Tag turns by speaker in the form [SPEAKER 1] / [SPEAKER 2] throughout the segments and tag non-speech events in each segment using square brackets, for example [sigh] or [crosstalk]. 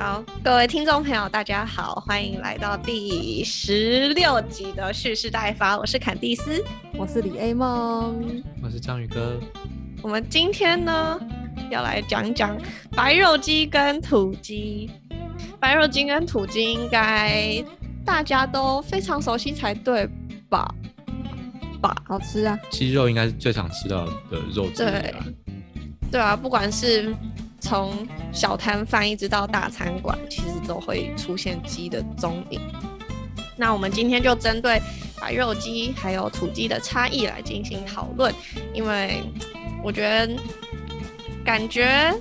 [SPEAKER 1] 好，各位听众朋友，大家好，欢迎来到第十六集的蓄势待发。我是坎蒂斯，
[SPEAKER 2] 我是李 A 梦，
[SPEAKER 3] 我是章鱼哥。
[SPEAKER 1] 我们今天呢，要来讲讲白肉鸡跟土鸡。白肉鸡跟土鸡应该大家都非常熟悉才对吧？吧，
[SPEAKER 2] 好吃啊！
[SPEAKER 3] 鸡肉应该是最常吃到的肉之一
[SPEAKER 1] 对，对啊，不管是从小摊贩一直到大餐馆，其实都会出现鸡的踪影。那我们今天就针对白肉鸡还有土鸡的差异来进行讨论，因为我觉得感觉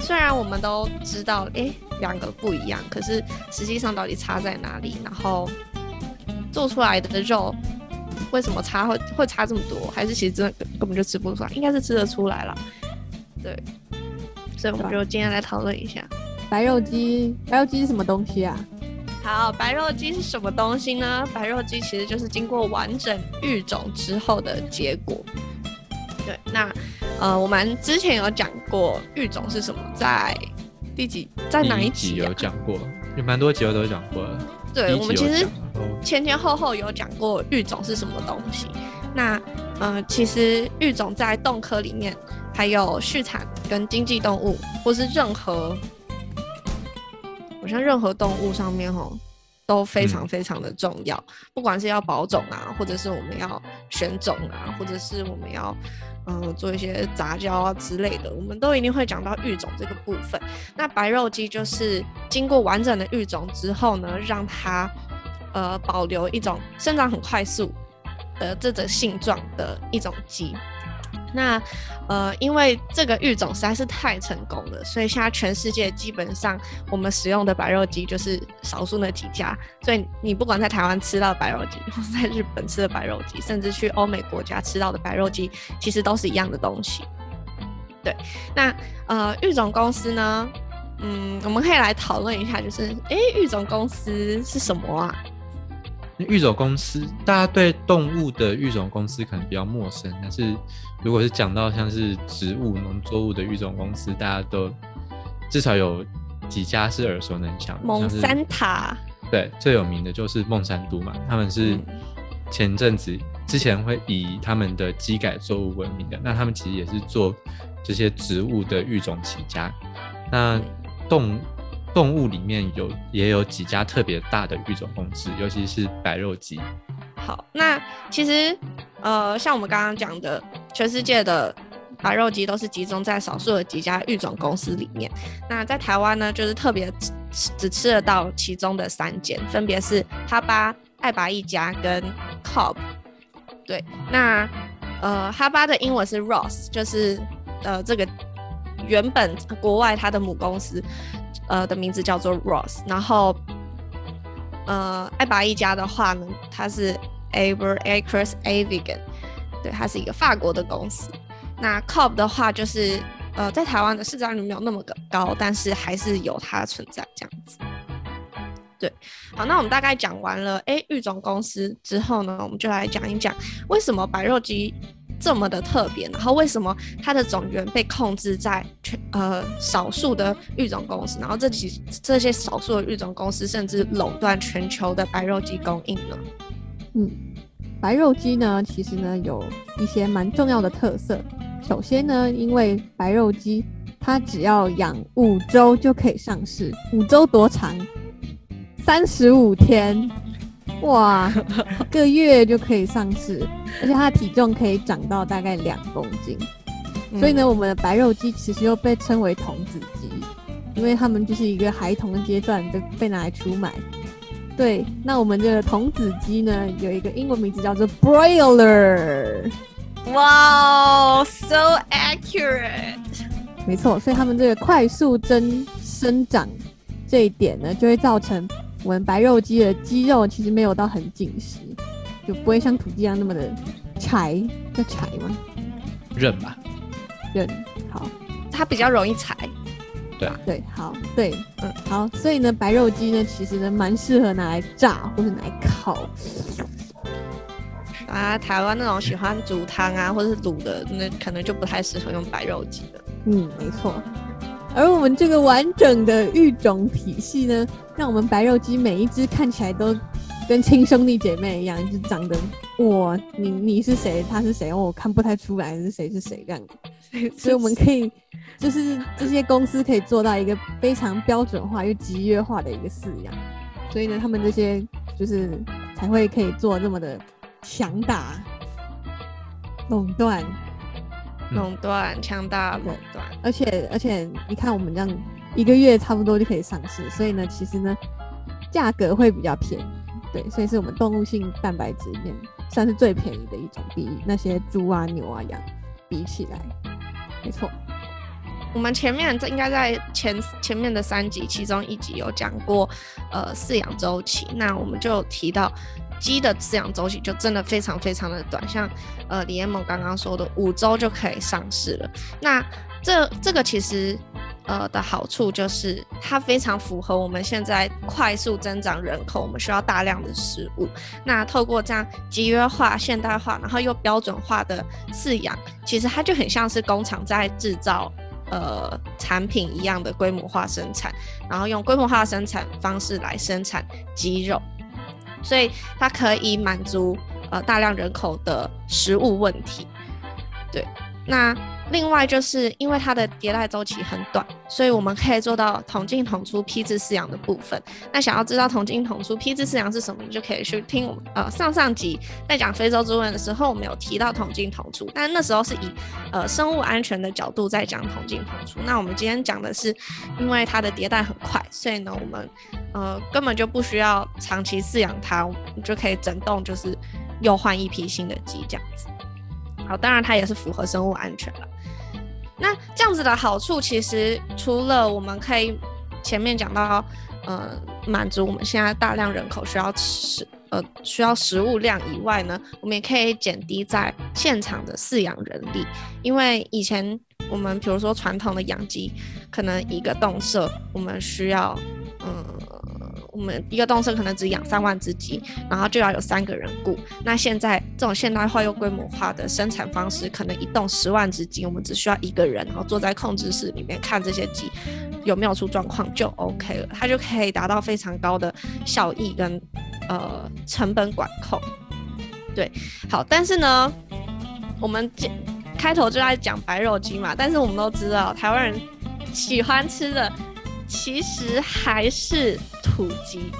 [SPEAKER 1] 虽然我们都知道，诶两个不一样，可是实际上到底差在哪里？然后做出来的肉为什么差会会差这么多？还是其实真的根根本就吃不出来？应该是吃得出来了，对。所以我们就今天来讨论一下
[SPEAKER 2] 白肉鸡。白肉鸡是什么东西啊？
[SPEAKER 1] 好，白肉鸡是什么东西呢？白肉鸡其实就是经过完整育种之后的结果。对，那呃，我们之前有讲过育种是什么，在第几，在哪
[SPEAKER 3] 一
[SPEAKER 1] 集
[SPEAKER 3] 有讲过？有蛮多集我都有讲过了。
[SPEAKER 1] 对，我们其实前前后后有讲过育种是什么东西。那呃，其实育种在动科里面。还有畜产跟经济动物，或是任何，好像任何动物上面吼都非常非常的重要。不管是要保种啊，或者是我们要选种啊，或者是我们要嗯做一些杂交啊之类的，我们都一定会讲到育种这个部分。那白肉鸡就是经过完整的育种之后呢，让它呃保留一种生长很快速的这种性状的一种鸡。那，呃，因为这个育种实在是太成功了，所以现在全世界基本上我们使用的白肉鸡就是少数那几家。所以你不管在台湾吃到白肉鸡，或是在日本吃的白肉鸡，甚至去欧美国家吃到的白肉鸡，其实都是一样的东西。对，那呃，育种公司呢，嗯，我们可以来讨论一下，就是，哎，育种公司是什么啊？
[SPEAKER 3] 育种公司，大家对动物的育种公司可能比较陌生，但是如果是讲到像是植物、农作物的育种公司，大家都至少有几家是耳熟能详。
[SPEAKER 1] 蒙山塔，
[SPEAKER 3] 对，最有名的就是孟山都嘛，他们是前阵子之前会以他们的机改作物闻名的，那他们其实也是做这些植物的育种起家，那动。动物里面有也有几家特别大的育种公司，尤其是白肉鸡。
[SPEAKER 1] 好，那其实呃，像我们刚刚讲的，全世界的白肉鸡都是集中在少数的几家育种公司里面。那在台湾呢，就是特别只只吃得到其中的三间，分别是哈巴、爱拔一家跟 Cobb。对，那呃，哈巴的英文是 Ross，就是呃这个原本国外它的母公司。呃，的名字叫做 Ross，然后，呃，爱拔一家的话呢，它是 Aber Acres Avigan，对，它是一个法国的公司。那 Cobb 的话，就是呃，在台湾的市占率没有那么高，但是还是有它的存在这样子。对，好，那我们大概讲完了哎育种公司之后呢，我们就来讲一讲为什么白肉鸡。这么的特别，然后为什么它的种源被控制在全呃少数的育种公司，然后这几这些少数的育种公司甚至垄断全球的白肉鸡供应呢？
[SPEAKER 2] 嗯，白肉鸡呢，其实呢有一些蛮重要的特色。首先呢，因为白肉鸡它只要养五周就可以上市，五周多长？三十五天。哇，一个月就可以上市，[laughs] 而且它的体重可以长到大概两公斤，所以呢，我们的白肉鸡其实又被称为童子鸡，因为它们就是一个孩童的阶段被被拿来出卖。对，那我们这个童子鸡呢，有一个英文名字叫做 broiler。
[SPEAKER 1] 哇，so accurate。
[SPEAKER 2] 没错，所以他们这个快速增生长这一点呢，就会造成。我们白肉鸡的鸡肉其实没有到很紧实，就不会像土鸡一样那么的柴，叫柴吗？
[SPEAKER 3] 韧吧，
[SPEAKER 2] 韧。好，
[SPEAKER 1] 它比较容易柴。
[SPEAKER 3] 对啊。
[SPEAKER 2] 对，好，对，嗯，好。所以呢，白肉鸡呢，其实呢，蛮适合拿来炸或者拿来烤。
[SPEAKER 1] 啊，台湾那种喜欢煮汤啊，或者是卤的，那可能就不太适合用白肉鸡的。
[SPEAKER 2] 嗯，没错。而我们这个完整的育种体系呢，让我们白肉鸡每一只看起来都跟亲兄弟姐妹一样，就长得哇，你你是谁，他是谁，我看不太出来是谁是谁这样子。[laughs] 所以我们可以，就是这些公司可以做到一个非常标准化又集约化的一个饲养，所以呢，他们这些就是才会可以做那么的强大垄断。
[SPEAKER 1] 垄断，强大垄断，
[SPEAKER 2] 而且而且，你看我们这样一个月差不多就可以上市，所以呢，其实呢，价格会比较便宜，对，所以是我们动物性蛋白质里面算是最便宜的一种，比那些猪啊、牛啊、羊比起来，没错。
[SPEAKER 1] 我们前面这应该在前前面的三集，其中一集有讲过，呃，饲养周期，那我们就提到。鸡的饲养周期就真的非常非常的短，像呃李彦萌刚刚说的五周就可以上市了。那这这个其实呃的好处就是它非常符合我们现在快速增长人口，我们需要大量的食物。那透过这样集约化、现代化，然后又标准化的饲养，其实它就很像是工厂在制造呃产品一样的规模化生产，然后用规模化生产方式来生产鸡肉。所以它可以满足呃大量人口的食物问题，对，那。另外就是因为它的迭代周期很短，所以我们可以做到同进同出批次饲养的部分。那想要知道同进同出批次饲养是什么，你就可以去听呃上上集在讲非洲猪瘟的时候，我们有提到同进同出，但那时候是以呃生物安全的角度在讲同进同出。那我们今天讲的是，因为它的迭代很快，所以呢我们呃根本就不需要长期饲养它，就可以整栋就是又换一批新的鸡这样子。好，当然它也是符合生物安全了。那这样子的好处，其实除了我们可以前面讲到，呃，满足我们现在大量人口需要吃，呃，需要食物量以外呢，我们也可以减低在现场的饲养人力，因为以前我们比如说传统的养鸡，可能一个洞舍我们需要，嗯。我们一个动车可能只养三万只鸡，然后就要有三个人雇。那现在这种现代化又规模化的生产方式，可能一栋十万只鸡，我们只需要一个人，然后坐在控制室里面看这些鸡有没有出状况就 OK 了，它就可以达到非常高的效益跟呃成本管控。对，好，但是呢，我们开头就在讲白肉鸡嘛，但是我们都知道台湾人喜欢吃的。其实还是土鸡，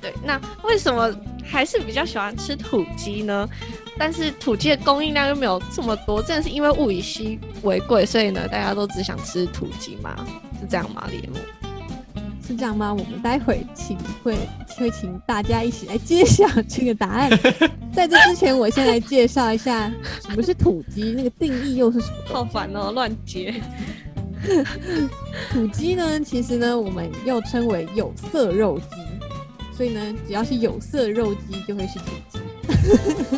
[SPEAKER 1] 对，那为什么还是比较喜欢吃土鸡呢？但是土鸡的供应量又没有这么多，真的是因为物以稀为贵，所以呢，大家都只想吃土鸡吗？是这样吗？李木
[SPEAKER 2] 是这样吗？我们待会请会会请大家一起来揭晓这个答案。[laughs] 在这之前，我先来介绍一下什么是土鸡，那个定义又是什么？
[SPEAKER 1] 好烦哦，乱接。[laughs]
[SPEAKER 2] 土鸡呢，其实呢，我们又称为有色肉鸡，所以呢，只要是有色肉鸡就会是土鸡。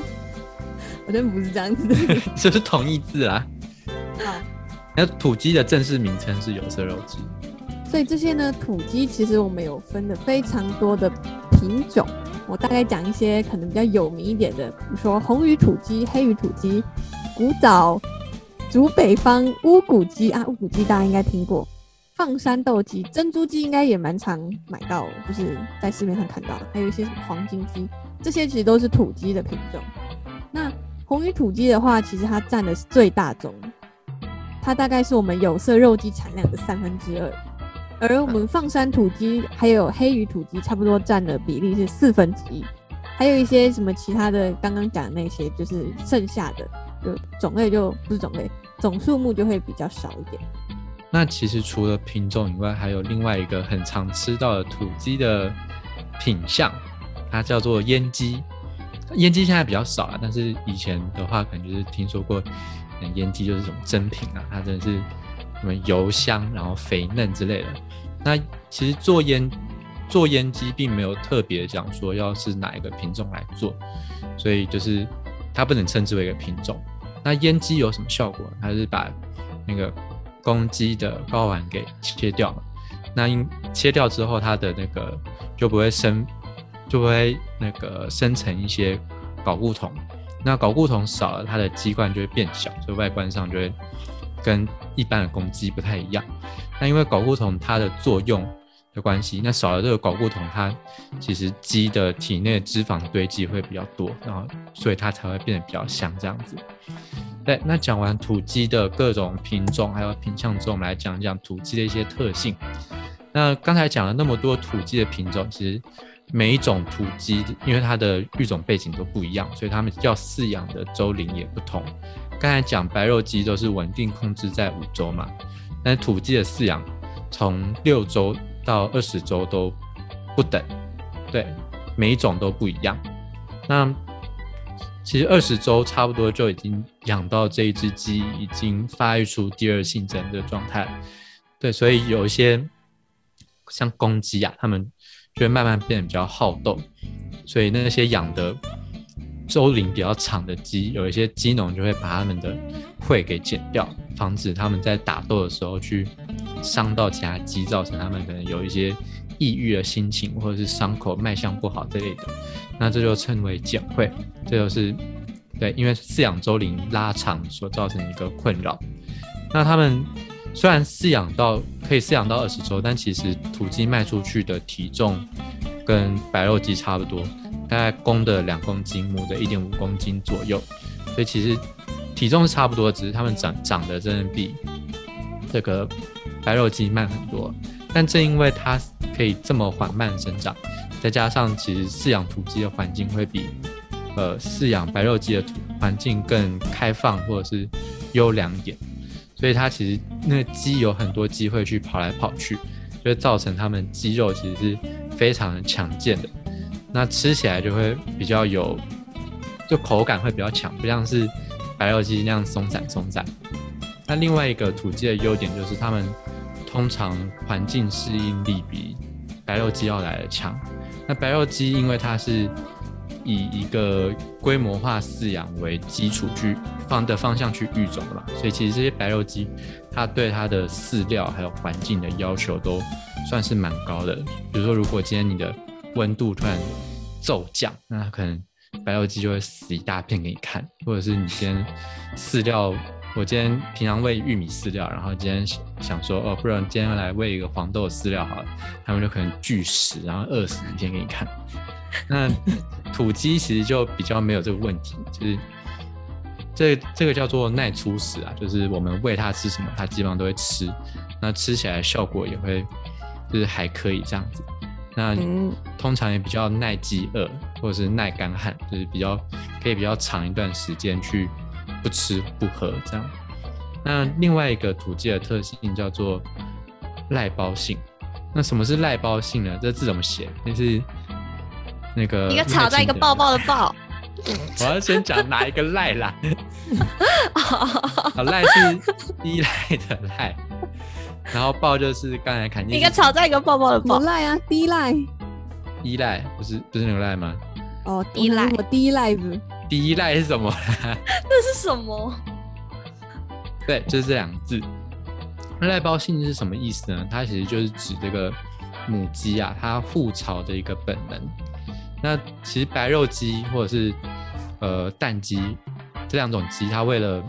[SPEAKER 2] [laughs] 我真不是这样子，[laughs]
[SPEAKER 3] 这是同义字啊。
[SPEAKER 2] 好，
[SPEAKER 3] 那土鸡的正式名称是有色肉鸡。
[SPEAKER 2] 所以这些呢，土鸡其实我们有分的非常多的品种。我大概讲一些可能比较有名一点的，比如说红羽土鸡、黑羽土鸡、古早。竹北方乌骨鸡啊，乌骨鸡大家应该听过，放山斗鸡、珍珠鸡应该也蛮常买到，就是在市面上看到的，还有一些什么黄金鸡，这些其实都是土鸡的品种。那红羽土鸡的话，其实它占的是最大宗，它大概是我们有色肉鸡产量的三分之二，而我们放山土鸡还有黑羽土鸡，差不多占的比例是四分之一，还有一些什么其他的，刚刚讲的那些就是剩下的。就种类就不是种类，总数目就会比较少一点。
[SPEAKER 3] 那其实除了品种以外，还有另外一个很常吃到的土鸡的品相，它叫做烟鸡。烟鸡现在比较少了，但是以前的话，可能就是听说过，烟鸡就是这种珍品啊，它真的是什么油香，然后肥嫩之类的。那其实做烟做烟鸡，并没有特别讲说要是哪一个品种来做，所以就是。它不能称之为一个品种。那阉鸡有什么效果？它是把那个公鸡的睾丸给切掉了。那因切掉之后，它的那个就不会生，就不会那个生成一些睾固酮。那睾固酮少了，它的鸡冠就会变小，所以外观上就会跟一般的公鸡不太一样。那因为睾固酮它的作用的关系，那少了这个睾固酮，它其实鸡的体内脂肪堆积会比较多，然后所以它才会变得比较香这样子。对，那讲完土鸡的各种品种还有品相之后，我们来讲一讲土鸡的一些特性。那刚才讲了那么多土鸡的品种，其实每一种土鸡，因为它的育种背景都不一样，所以它们要饲养的周龄也不同。刚才讲白肉鸡都是稳定控制在五周嘛，但是土鸡的饲养从六周到二十周都不等，对，每一种都不一样。那其实二十周差不多就已经养到这一只鸡已经发育出第二性征的状态，对，所以有一些像公鸡啊，它们就会慢慢变得比较好斗，所以那些养的。周龄比较长的鸡，有一些鸡农就会把它们的喙给剪掉，防止它们在打斗的时候去伤到其他鸡，造成它们可能有一些抑郁的心情，或者是伤口卖相不好之类的。那这就称为剪喙，这就是对，因为饲养周龄拉长所造成一个困扰。那它们虽然饲养到可以饲养到二十周，但其实土鸡卖出去的体重跟白肉鸡差不多。大概公的两公斤，母的一点五公斤左右，所以其实体重是差不多，只是它们长长得真的比这个白肉鸡慢很多。但正因为它可以这么缓慢生长，再加上其实饲养土鸡的环境会比呃饲养白肉鸡的土环境更开放或者是优良一点，所以它其实那鸡有很多机会去跑来跑去，就会造成它们肌肉其实是非常的强健的。那吃起来就会比较有，就口感会比较强，不像是白肉鸡那样松散松散。那另外一个土鸡的优点就是它们通常环境适应力比白肉鸡要来的强。那白肉鸡因为它是以一个规模化饲养为基础去放的方向去育种的嘛，所以其实这些白肉鸡它对它的饲料还有环境的要求都算是蛮高的。比如说，如果今天你的温度突然骤降，那可能白肉鸡就会死一大片给你看，或者是你今天饲料，我今天平常喂玉米饲料，然后今天想说哦，不然今天来喂一个黄豆饲料好了，他们就可能拒食，然后饿死一天给你看。[laughs] 那土鸡其实就比较没有这个问题，就是这这个叫做耐粗食啊，就是我们喂它吃什么，它基本上都会吃，那吃起来效果也会就是还可以这样子。那通常也比较耐饥饿，或者是耐干旱，就是比较可以比较长一段时间去不吃不喝这样。那另外一个土鸡的特性叫做赖包性。那什么是赖包性呢？这字怎么写？就是那个
[SPEAKER 1] 一个草在一个抱抱的抱。[laughs]
[SPEAKER 3] 我要先讲哪一个赖啦？[laughs] 好，赖是依赖的赖。然后抱就是刚才看
[SPEAKER 1] 一个吵在一个抱抱的抱
[SPEAKER 2] 赖啊，低赖，
[SPEAKER 3] 依赖不是不是牛赖吗？
[SPEAKER 2] 哦，低赖，我低赖子，[laughs]
[SPEAKER 3] 低赖是什么？[laughs]
[SPEAKER 1] 那是什么？
[SPEAKER 3] 对，就是这两个字。赖包性是什么意思呢？它其实就是指这个母鸡啊，它护巢的一个本能。那其实白肉鸡或者是呃蛋鸡这两种鸡，它为了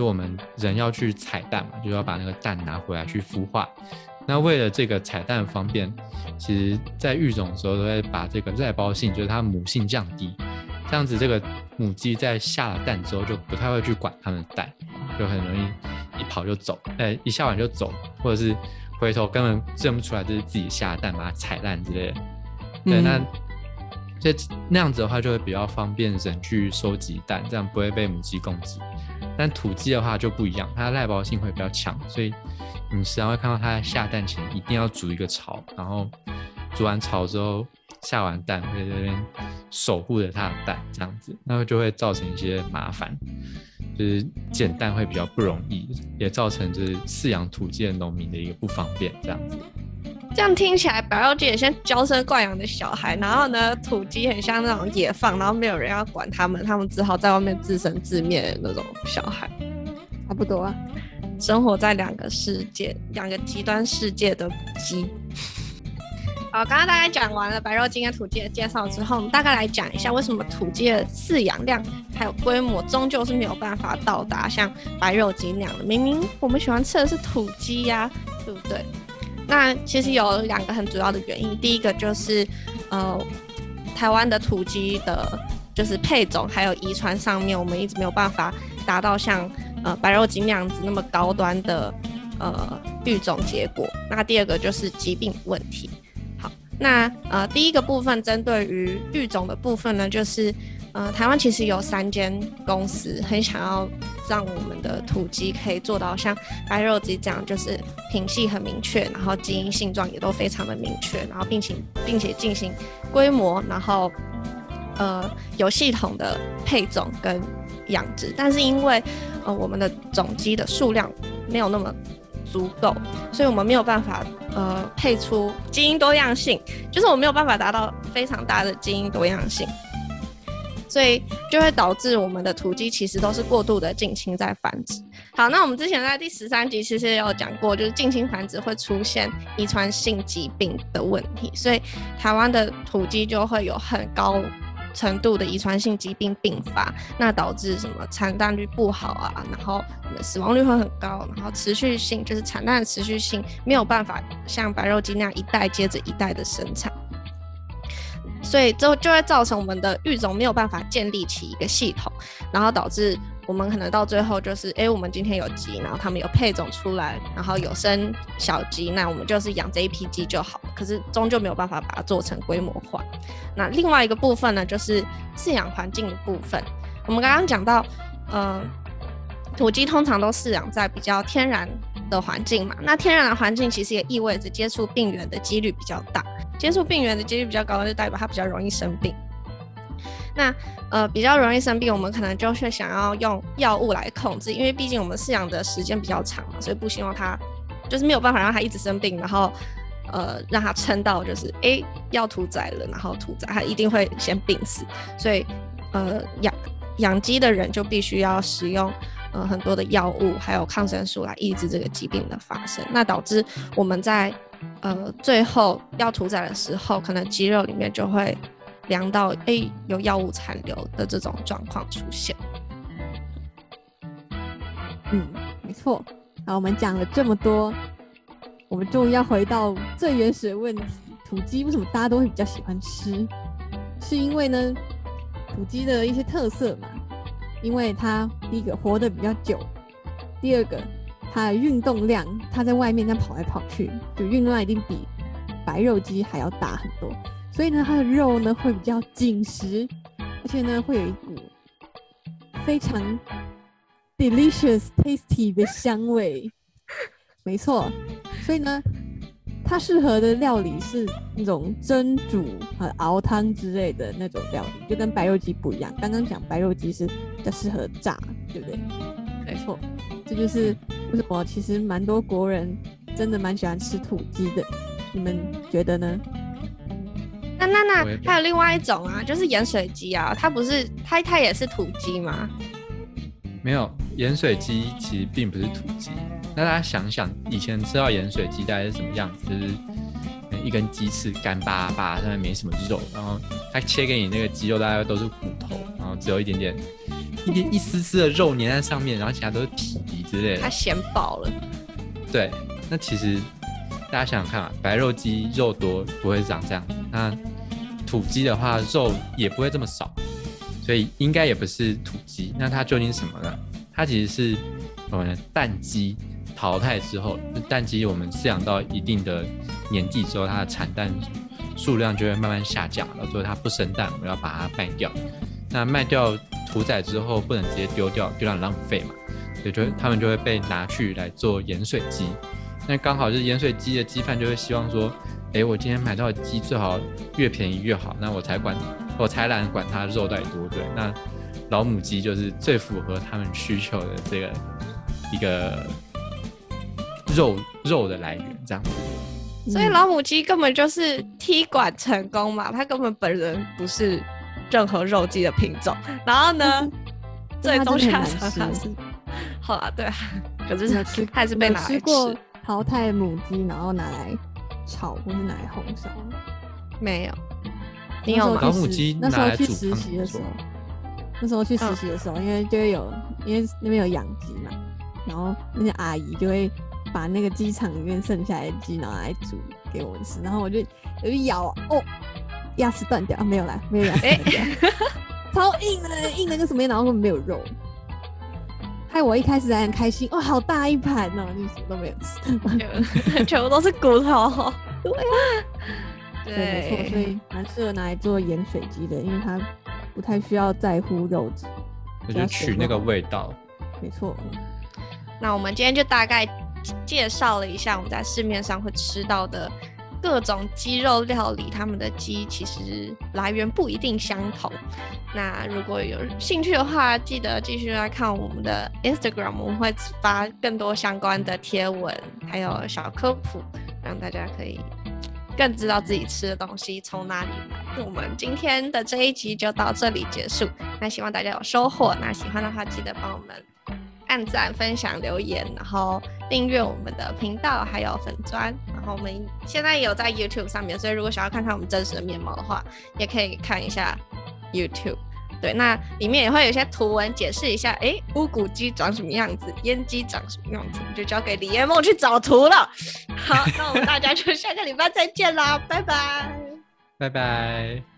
[SPEAKER 3] 就我们人要去采蛋嘛，就要把那个蛋拿回来去孵化。那为了这个采蛋方便，其实在育种的时候都会把这个耐包性，就是它母性降低。这样子，这个母鸡在下了蛋之后，就不太会去管它们的蛋，就很容易一跑就走，哎，一下完就走，或者是回头根本认不出来这是自己下的蛋，把它踩烂之类的。对，那这那样子的话，就会比较方便人去收集蛋，这样不会被母鸡攻击。但土鸡的话就不一样，它的耐包性会比较强，所以你时常会看到它下蛋前一定要筑一个巢，然后筑完巢之后下完蛋会在那边守护着它的蛋，这样子，那就会造成一些麻烦，就是捡蛋会比较不容易，也造成就是饲养土鸡的农民的一个不方便，这样子。
[SPEAKER 1] 这样听起来，白肉鸡很像娇生惯养的小孩，然后呢，土鸡很像那种野放，然后没有人要管他们，他们只好在外面自生自灭的那种小孩，
[SPEAKER 2] 差不多啊，
[SPEAKER 1] 生活在两个世界、两个极端世界的鸡。好，刚刚大概讲完了白肉鸡跟土鸡的介绍之后，我们大概来讲一下为什么土鸡的饲养量还有规模终究是没有办法到达像白肉鸡那样的。明明我们喜欢吃的是土鸡呀，对不对？那其实有两个很主要的原因，第一个就是呃，台湾的土鸡的，就是配种还有遗传上面，我们一直没有办法达到像呃白肉精那样子那么高端的呃育种结果。那第二个就是疾病问题。那呃，第一个部分针对于育种的部分呢，就是呃，台湾其实有三间公司很想要让我们的土鸡可以做到像白肉鸡这样，就是品系很明确，然后基因性状也都非常的明确，然后并且并且进行规模，然后呃有系统的配种跟养殖，但是因为呃我们的种鸡的数量没有那么。足够，所以我们没有办法呃配出基因多样性，就是我没有办法达到非常大的基因多样性，所以就会导致我们的土鸡其实都是过度的近亲在繁殖。好，那我们之前在第十三集其实也有讲过，就是近亲繁殖会出现遗传性疾病的问题，所以台湾的土鸡就会有很高。程度的遗传性疾病并发，那导致什么产蛋率不好啊，然后死亡率会很高，然后持续性就是产蛋的持续性没有办法像白肉鸡那样一代接着一代的生产，所以就就会造成我们的育种没有办法建立起一个系统，然后导致。我们可能到最后就是，哎，我们今天有鸡，然后他们有配种出来，然后有生小鸡，那我们就是养这一批鸡就好。可是终究没有办法把它做成规模化。那另外一个部分呢，就是饲养环境的部分。我们刚刚讲到，呃，土鸡通常都饲养在比较天然的环境嘛。那天然的环境其实也意味着接触病源的几率比较大，接触病源的几率比较高，就代表它比较容易生病。那呃比较容易生病，我们可能就会想要用药物来控制，因为毕竟我们饲养的时间比较长嘛，所以不希望它就是没有办法让它一直生病，然后呃让它撑到就是哎要屠宰了，然后屠宰它一定会先病死，所以呃养养鸡的人就必须要使用呃很多的药物还有抗生素来抑制这个疾病的发生，那导致我们在呃最后要屠宰的时候，可能鸡肉里面就会。量到诶有药物残留的这种状况出现。
[SPEAKER 2] 嗯，没错。那我们讲了这么多，我们终于要回到最原始的问题：土鸡为什么大家都会比较喜欢吃？是因为呢，土鸡的一些特色嘛。因为它第一个活得比较久，第二个它的运动量，它在外面这样跑来跑去，就运动量一定比白肉鸡还要大很多。所以呢，它的肉呢会比较紧实，而且呢会有一股非常 delicious tasty 的香味。没错，所以呢，它适合的料理是那种蒸煮和熬汤之类的那种料理，就跟白肉鸡不一样。刚刚讲白肉鸡是比较适合炸，对不对？没错，这就是为什么其实蛮多国人真的蛮喜欢吃土鸡的。你们觉得呢？
[SPEAKER 1] 那那那还有另外一种啊，就是盐水鸡啊，它不是它它也是土鸡吗？
[SPEAKER 3] 没有，盐水鸡其实并不是土鸡。那大家想想，以前吃到盐水鸡大概是什么样子？就是一根鸡翅干巴巴，上面没什么肉，然后它切给你那个鸡肉大概都是骨头，然后只有一点点一点一丝丝的肉粘在上面，然后其他都是皮之类的。
[SPEAKER 1] 它咸饱了。
[SPEAKER 3] 对，那其实。大家想想看啊，白肉鸡肉多不会长这样，那土鸡的话肉也不会这么少，所以应该也不是土鸡。那它究竟什么呢？它其实是我们的蛋鸡淘汰之后，蛋鸡我们饲养到一定的年纪之后，它的产蛋数量就会慢慢下降，然后最后它不生蛋，我们要把它卖掉。那卖掉屠宰之后不能直接丢掉，丢掉浪费嘛，所以就它们就会被拿去来做盐水鸡。那刚好就是盐水鸡的鸡贩就会希望说，哎，我今天买到的鸡最好越便宜越好，那我才管，我才懒管它肉到底多对。那老母鸡就是最符合他们需求的这个一个肉肉的来源，这样子。
[SPEAKER 1] 所以老母鸡根本就是踢馆成功嘛，它根本本人不是任何肉鸡的品种。然后呢，[laughs] 最终下场它是，好啊，对啊，可是它 [laughs] 还是被拿来吃。
[SPEAKER 2] 淘汰母鸡，然后拿来炒或是拿来红烧。
[SPEAKER 1] 没有，你
[SPEAKER 2] 那时候
[SPEAKER 1] 有吗？
[SPEAKER 3] 母鸡
[SPEAKER 2] 那时候去实习的时候，那时候去实
[SPEAKER 1] 嗯
[SPEAKER 2] 习的时候，因为就会有，因为那边有养鸡嘛，然后那些阿姨就会把那个鸡场里面剩下来的鸡，然后来煮给我们吃，然后我就我就咬啊，哦，牙齿断掉啊，没有啦，没有牙齿
[SPEAKER 1] 哎
[SPEAKER 2] 断掉，[laughs] 超硬的，硬的跟什么一样，然后根本没有肉。害我一开始还很开心，哇，好大一盘哦，就什么都没有吃。
[SPEAKER 1] 全 [laughs] 全部都是骨头。
[SPEAKER 2] 对 [laughs]
[SPEAKER 1] 对，
[SPEAKER 2] 对，没错，所以蛮适合拿来做盐水鸡的，因为它不太需要在乎肉质。
[SPEAKER 3] 我就取那个味道。
[SPEAKER 2] 没错，
[SPEAKER 1] 那我们今天就大概介绍了一下我们在市面上会吃到的各种鸡肉料理，他们的鸡其实来源不一定相同。那如果有兴趣的话，记得继续来看我们的 Instagram，我们会发更多相关的贴文，还有小科普，让大家可以更知道自己吃的东西从哪里来。我们今天的这一集就到这里结束。那希望大家有收获。那喜欢的话，记得帮我们按赞、分享、留言，然后订阅我们的频道，还有粉砖。然后我们现在有在 YouTube 上面，所以如果想要看看我们真实的面貌的话，也可以看一下 YouTube。对，那里面也会有一些图文解释一下，哎，乌骨鸡长什么样子，烟鸡长什么样子，就交给李彦梦去找图了。好，那我们大家就下个礼拜再见啦，拜拜。
[SPEAKER 3] 拜拜。